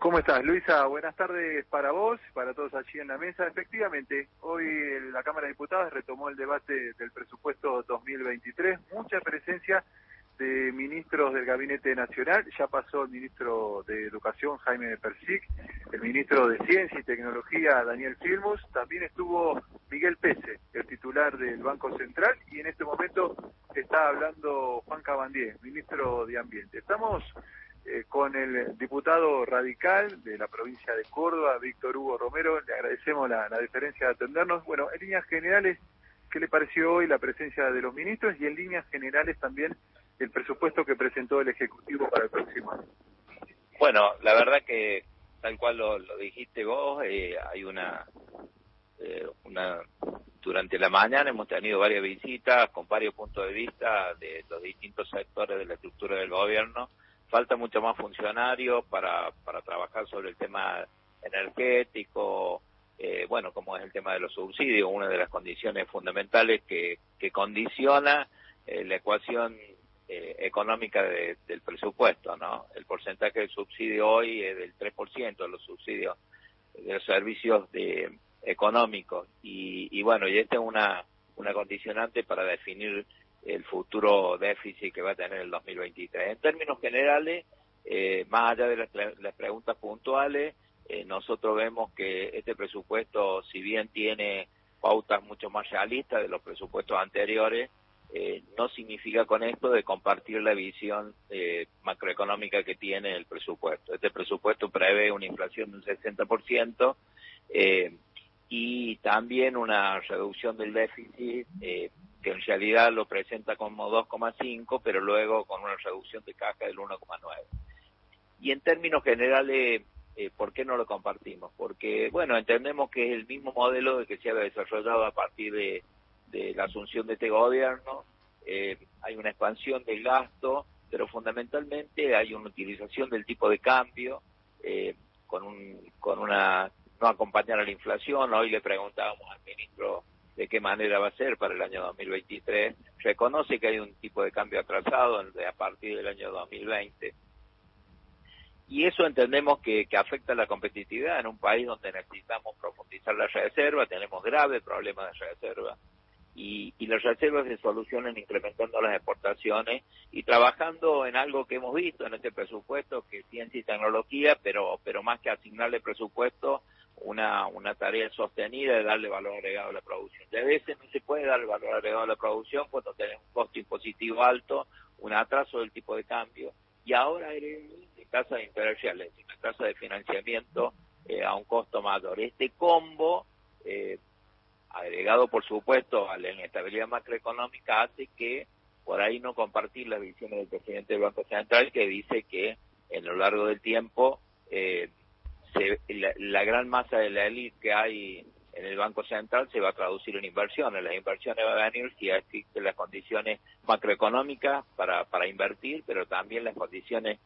¿Cómo estás, Luisa? Buenas tardes para vos, para todos allí en la mesa. Efectivamente, hoy la Cámara de Diputados retomó el debate del presupuesto 2023. Mucha presencia de ministros del Gabinete Nacional. Ya pasó el ministro de Educación, Jaime Persic, el ministro de Ciencia y Tecnología, Daniel Filmus. También estuvo Miguel Pese, el titular del Banco Central. Y en este momento está hablando Juan Cabandier, ministro de Ambiente. Estamos eh, con el diputado radical de la provincia de Córdoba, Víctor Hugo Romero. Le agradecemos la, la diferencia de atendernos. Bueno, en líneas generales, ¿qué le pareció hoy la presencia de los ministros? Y en líneas generales también el presupuesto que presentó el Ejecutivo para el próximo año. Bueno, la verdad que tal cual lo, dijiste vos, eh, hay una, eh, una durante la mañana hemos tenido varias visitas con varios puntos de vista de los distintos sectores de la estructura del gobierno falta mucho más funcionarios para, para trabajar sobre el tema energético, eh, bueno, como es el tema de los subsidios, una de las condiciones fundamentales que, que condiciona eh, la ecuación eh, económica del presupuesto, ¿no? El porcentaje de subsidio hoy es del 3% de los subsidios de los servicios de, económicos y, y bueno, y esta es una, una condicionante para definir el futuro déficit que va a tener el 2023. En términos generales, eh, más allá de las, preguntas puntuales, eh, nosotros vemos que este presupuesto, si bien tiene pautas mucho más realistas de los presupuestos anteriores, eh, no significa con esto de compartir la visión macroeconómica que tiene el presupuesto. Este presupuesto prevé una inflación del 60% y también una reducción del déficit que en realidad lo presenta como 2,5, pero luego con una reducción de caja del 1,9. Y en términos generales, eh, ¿por qué no lo compartimos? Porque, bueno, entendemos que es el mismo modelo que se ha desarrollado a partir de, la asunción de este gobierno. Eh, hay una expansión del gasto, pero fundamentalmente hay una utilización del tipo de cambio eh, con, un, con una no acompañar a la inflación. Hoy le preguntábamos al ministro de qué manera va a ser para el año 2023. Reconoce que hay un tipo de cambio atrasado a partir del año 2020. Y eso entendemos que, afecta a la competitividad en un país donde necesitamos profundizar la reserva, tenemos graves problemas de reserva. Y, y, las reservas se solucionan incrementando las exportaciones y trabajando en algo que hemos visto en este presupuesto, que es ciencia y tecnología, pero, pero más que asignarle presupuesto, una, una tarea sostenida de darle valor agregado a la producción. De veces no se puede dar valor agregado a la producción cuando tenemos un costo impositivo alto, un atraso del tipo de cambio, y ahora de tasas imperiales, una tasa de financiamiento eh, a un costo mayor. Este combo, eh, agregado por supuesto a la inestabilidad macroeconómica, hace que por ahí no compartir las visiones del presidente del Banco Central que dice que en lo largo del tiempo eh, la, gran masa de la élite que hay en el Banco Central se va a traducir en inversiones. Las inversiones van a venir si existen las condiciones macroeconómicas para, para invertir, pero también las condiciones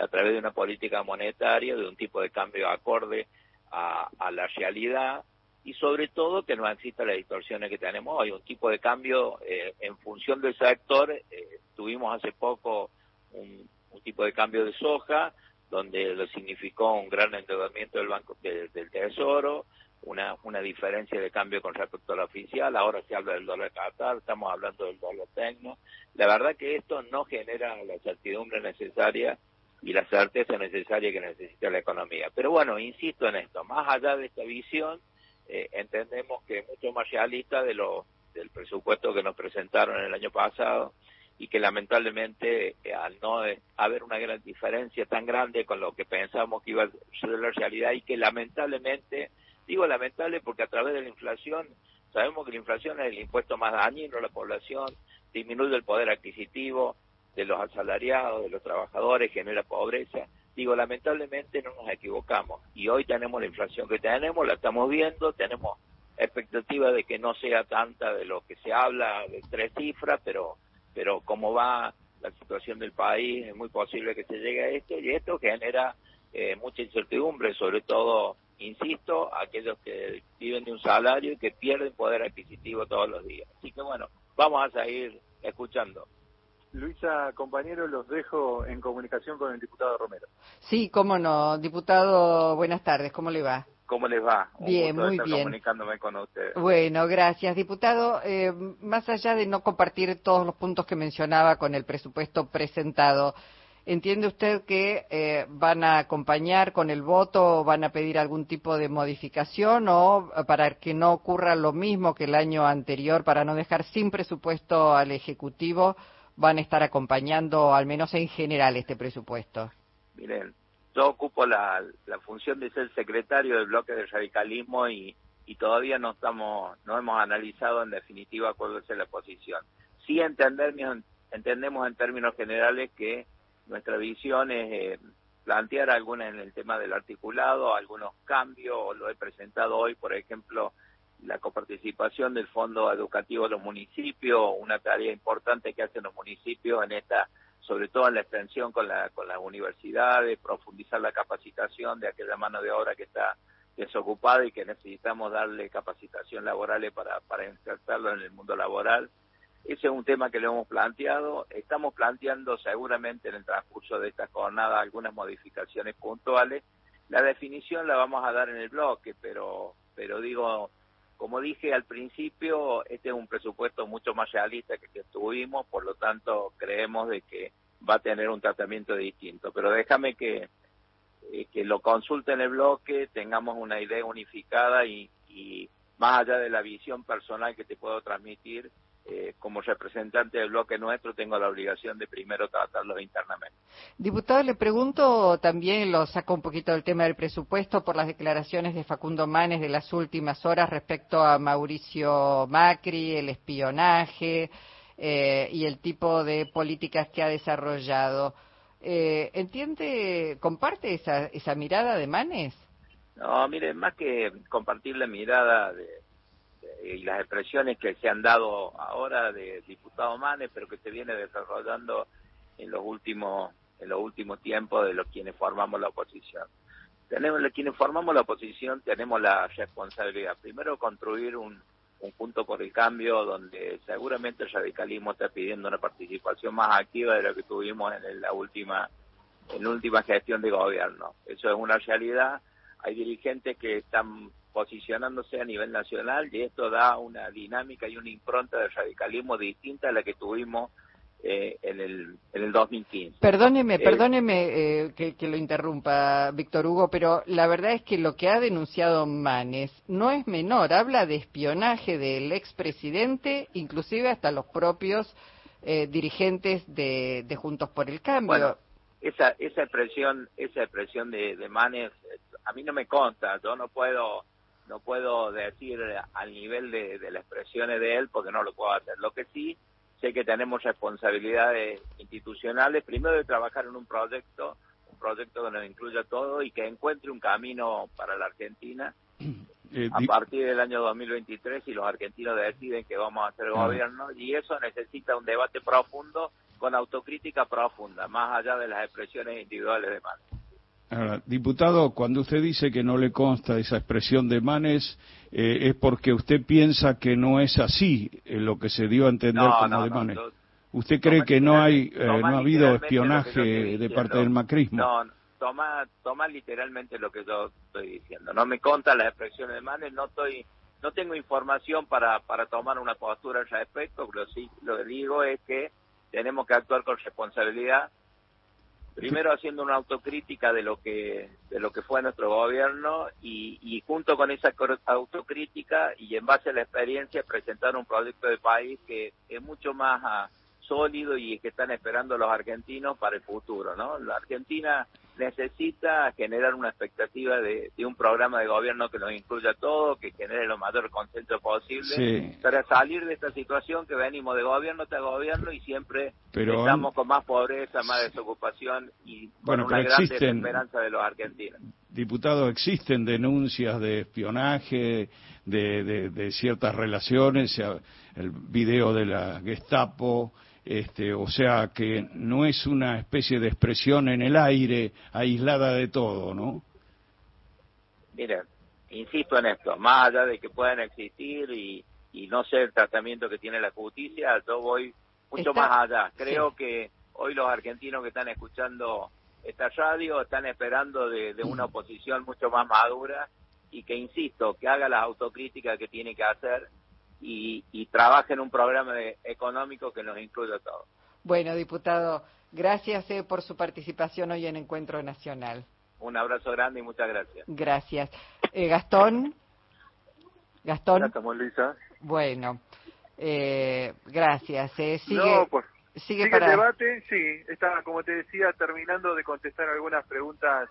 a través de una política monetaria, de un tipo de cambio acorde a, la realidad y sobre todo que no exista las distorsiones que tenemos hoy. Un tipo de cambio eh, en función del sector, eh, tuvimos hace poco un, un tipo de cambio de soja, donde lo significó un gran endeudamiento del Banco del Tesoro, una, una diferencia de cambio con respecto a la oficial, ahora se habla del dólar Qatar, estamos hablando del dólar tecno. La verdad que esto no genera la certidumbre necesaria y la certeza necesaria que necesita la economía. Pero bueno, insisto en esto, más allá de esta visión, eh, entendemos que es mucho más realista de lo, del presupuesto que nos presentaron el año pasado, y que lamentablemente eh, al no haber una gran diferencia tan grande con lo que pensábamos que iba a ser la realidad y que lamentablemente, digo lamentable porque a través de la inflación, sabemos que la inflación es el impuesto más dañino a la población, disminuye el poder adquisitivo de los asalariados, de los trabajadores, genera pobreza. Digo, lamentablemente no nos equivocamos y hoy tenemos la inflación que tenemos, la estamos viendo, tenemos expectativa de que no sea tanta de lo que se habla de tres cifras, pero pero como va la situación del país, es muy posible que se llegue a esto y esto genera eh, mucha incertidumbre, sobre todo, insisto, aquellos que viven de un salario y que pierden poder adquisitivo todos los días. Así que bueno, vamos a seguir escuchando. Luisa, compañero, los dejo en comunicación con el diputado Romero. Sí, cómo no. Diputado, buenas tardes, ¿cómo le va? ¿Cómo les va? bien, muy bien. comunicándome con ustedes. Bueno, gracias. Diputado, eh, más allá de no compartir todos los puntos que mencionaba con el presupuesto presentado, ¿entiende usted que eh, van a acompañar con el voto o van a pedir algún tipo de modificación o eh, para que no ocurra lo mismo que el año anterior, para no dejar sin presupuesto al Ejecutivo, van a estar acompañando, al menos en general, este presupuesto? Miren, yo ocupo la, función de ser secretario del bloque del radicalismo y, todavía no estamos, no hemos analizado en definitiva cuál es la posición. Sí entender, entendemos en términos generales que nuestra visión es eh, plantear alguna en el tema del articulado, algunos cambios, lo he presentado hoy, por ejemplo, la coparticipación del Fondo Educativo de los municipios, una tarea importante que hacen los municipios en esta sobre todo en la extensión con, la, con las universidades, profundizar la capacitación de aquella mano de obra que está desocupada y que necesitamos darle capacitación laboral para, insertarlo en el mundo laboral. Ese es un tema que le hemos planteado. Estamos planteando seguramente en el transcurso de esta jornada algunas modificaciones puntuales. La definición la vamos a dar en el bloque, pero, pero digo, como dije al principio, este es un presupuesto mucho más realista que el que tuvimos, por lo tanto creemos de que va a tener un tratamiento distinto. Pero déjame que, eh, que lo consulte en el bloque, tengamos una idea unificada y, y más allá de la visión personal que te puedo transmitir, eh, como representante del bloque nuestro tengo la obligación de primero tratarlo internamente. Diputado, le pregunto también, lo saco un poquito del tema del presupuesto por las declaraciones de Facundo Manes de las últimas horas respecto a Mauricio Macri, el espionaje eh, y el tipo de políticas que ha desarrollado. Eh, ¿Entiende, comparte esa, esa mirada de Manes? No, mire, más que compartir la mirada de, y las expresiones que se han dado ahora de diputado Manes, pero que se viene desarrollando en los últimos en los últimos tiempos de los quienes formamos la oposición. Tenemos los quienes formamos la oposición tenemos la responsabilidad primero construir un, un punto por el cambio donde seguramente el radicalismo está pidiendo una participación más activa de lo que tuvimos en la última en última gestión de gobierno. Eso es una realidad. Hay dirigentes que están posicionándose a nivel nacional y esto da una dinámica y una impronta de radicalismo distinta a la que tuvimos eh, en, el, en el 2015. Perdóneme, eh, perdóneme eh, que, que, lo interrumpa, Víctor Hugo, pero la verdad es que lo que ha denunciado Manes no es menor. Habla de espionaje del expresidente, inclusive hasta los propios dirigentes de, de, Juntos por el Cambio. Bueno, esa, esa expresión, esa expresión de, de Manes a mí no me consta. Yo no puedo no puedo decir al nivel de, las expresiones de él porque no lo puedo hacer. Lo que sí sé que tenemos responsabilidades institucionales, primero de trabajar en un proyecto, un proyecto que nos incluya todo y que encuentre un camino para la Argentina eh, a partir del año 2023 si los argentinos deciden que vamos a hacer gobierno y eso necesita un debate profundo con autocrítica profunda, más allá de las expresiones individuales de Manes. Ahora, diputado, cuando usted dice que no le consta esa expresión de Manes, eh, es porque usted piensa que no es así eh, lo que se dio a entender como de Manes. ¿Usted cree que no hay, eh, no ha habido espionaje de parte del macrismo? No, toma, toma literalmente lo que yo estoy diciendo. No me consta la expresión de Manes, no estoy, no tengo información para, para tomar una postura al respecto, pero sí lo que digo es que tenemos que actuar con responsabilidad primero haciendo una autocrítica de lo que de lo que fue nuestro gobierno y, y, junto con esa autocrítica y en base a la experiencia presentar un proyecto de país que es mucho más ah, sólido y que están esperando los argentinos para el futuro, ¿no? La Argentina necesita generar una expectativa de, un programa de gobierno que nos incluya todo, que genere lo mayor consenso posible, para salir de esta situación que venimos de gobierno hasta gobierno y siempre estamos con más pobreza, más desocupación y bueno, con una gran desesperanza de los argentinos. Diputado, existen denuncias de espionaje, de, de ciertas relaciones, el video de la Gestapo, este, o sea que no es una especie de expresión en el aire aislada de todo, ¿no? Mira, insisto en esto, más allá de que puedan existir y, y no ser el tratamiento que tiene la justicia, yo voy mucho más allá. Creo que hoy los argentinos que están escuchando esta radio están esperando de, una oposición mucho más madura y que, insisto, que haga las autocríticas que tiene que hacer y, trabaje en un programa económico que nos incluya a todos. Bueno, diputado, gracias eh, por su participación hoy en Encuentro Nacional. Un abrazo grande y muchas gracias. Gracias. Eh, Gastón. Gastón. Luisa. Bueno, eh, gracias. Eh. Sigue, no, pues, sigue, el debate, sí. Está, como te decía, terminando de contestar algunas preguntas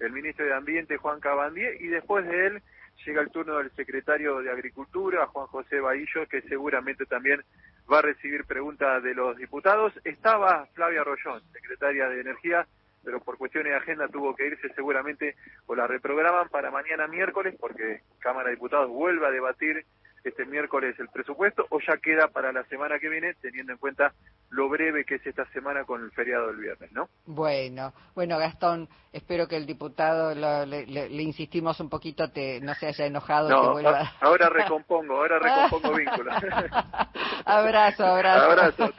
el ministro de Ambiente, Juan Cabandier, y después de él llega el turno del secretario de Agricultura, Juan José Bahillo, que seguramente también va a recibir preguntas de los diputados. Estaba Flavia Rollón, secretaria de Energía, pero por cuestiones de agenda tuvo que irse seguramente o la reprograman para mañana miércoles porque Cámara de Diputados vuelve a debatir este miércoles el presupuesto o ya queda para la semana que viene teniendo en cuenta lo breve que es esta semana con el feriado del viernes, ¿no? Bueno, bueno Gastón, espero que el diputado le, insistimos un poquito, te, no se haya enojado. No, vuelva... ahora recompongo, ahora recompongo vínculos. abrazo, abrazo. Abrazo.